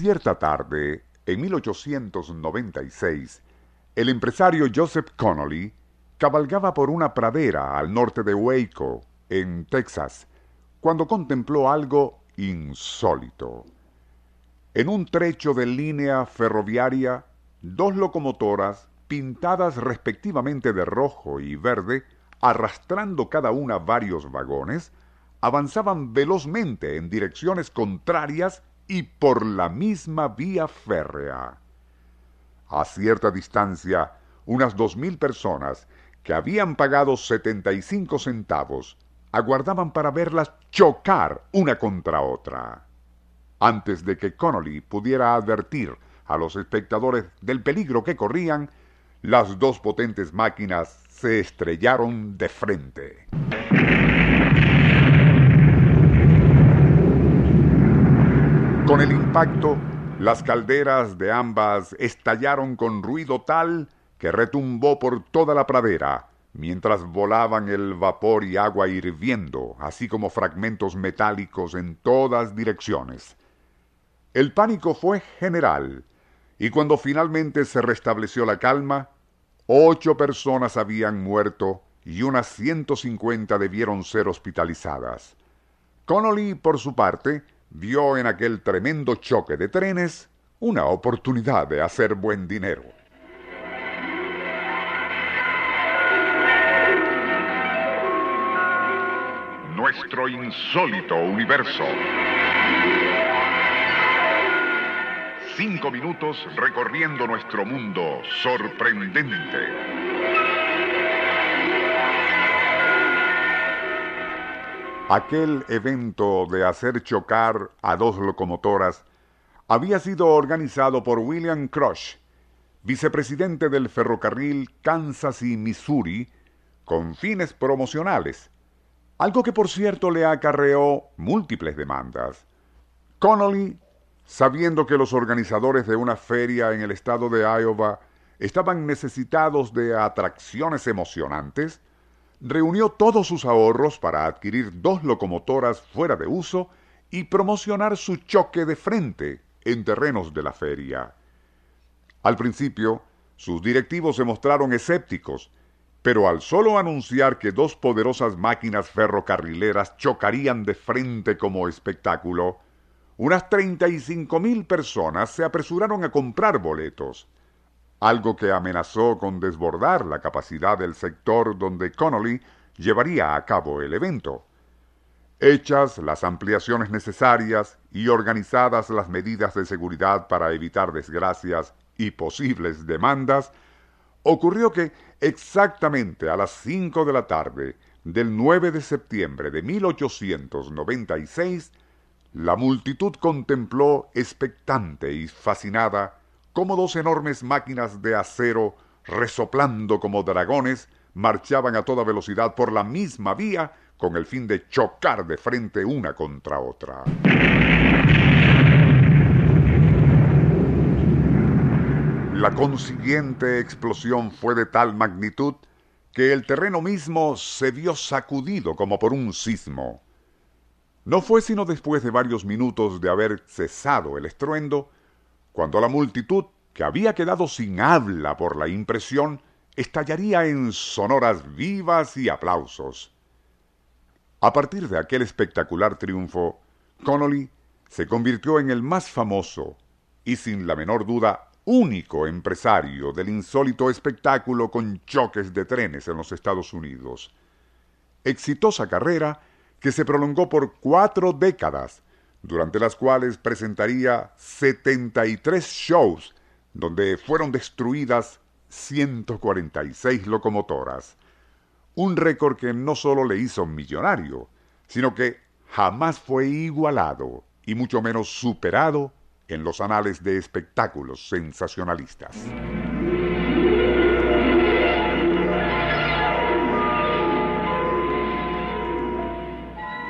Cierta tarde, en 1896, el empresario Joseph Connolly cabalgaba por una pradera al norte de Waco, en Texas, cuando contempló algo insólito. En un trecho de línea ferroviaria, dos locomotoras, pintadas respectivamente de rojo y verde, arrastrando cada una varios vagones, avanzaban velozmente en direcciones contrarias y por la misma vía férrea. A cierta distancia, unas dos mil personas que habían pagado 75 centavos aguardaban para verlas chocar una contra otra. Antes de que Connolly pudiera advertir a los espectadores del peligro que corrían, las dos potentes máquinas se estrellaron de frente. Con el impacto, las calderas de ambas estallaron con ruido tal que retumbó por toda la pradera, mientras volaban el vapor y agua hirviendo, así como fragmentos metálicos en todas direcciones. El pánico fue general, y cuando finalmente se restableció la calma, ocho personas habían muerto y unas ciento cincuenta debieron ser hospitalizadas. Connolly, por su parte, vio en aquel tremendo choque de trenes una oportunidad de hacer buen dinero. Nuestro insólito universo. Cinco minutos recorriendo nuestro mundo sorprendente. Aquel evento de hacer chocar a dos locomotoras había sido organizado por William Crush, vicepresidente del ferrocarril Kansas y Missouri, con fines promocionales, algo que por cierto le acarreó múltiples demandas. Connolly, sabiendo que los organizadores de una feria en el estado de Iowa estaban necesitados de atracciones emocionantes, reunió todos sus ahorros para adquirir dos locomotoras fuera de uso y promocionar su choque de frente en terrenos de la feria. Al principio, sus directivos se mostraron escépticos, pero al solo anunciar que dos poderosas máquinas ferrocarrileras chocarían de frente como espectáculo, unas treinta y cinco mil personas se apresuraron a comprar boletos algo que amenazó con desbordar la capacidad del sector donde Connolly llevaría a cabo el evento. Hechas las ampliaciones necesarias y organizadas las medidas de seguridad para evitar desgracias y posibles demandas, ocurrió que exactamente a las cinco de la tarde del 9 de septiembre de 1896, la multitud contempló expectante y fascinada como dos enormes máquinas de acero, resoplando como dragones, marchaban a toda velocidad por la misma vía con el fin de chocar de frente una contra otra. La consiguiente explosión fue de tal magnitud que el terreno mismo se vio sacudido como por un sismo. No fue sino después de varios minutos de haber cesado el estruendo cuando la multitud, que había quedado sin habla por la impresión, estallaría en sonoras vivas y aplausos. A partir de aquel espectacular triunfo, Connolly se convirtió en el más famoso y sin la menor duda único empresario del insólito espectáculo con choques de trenes en los Estados Unidos. Exitosa carrera que se prolongó por cuatro décadas durante las cuales presentaría 73 shows donde fueron destruidas 146 locomotoras. Un récord que no solo le hizo millonario, sino que jamás fue igualado y mucho menos superado en los anales de espectáculos sensacionalistas.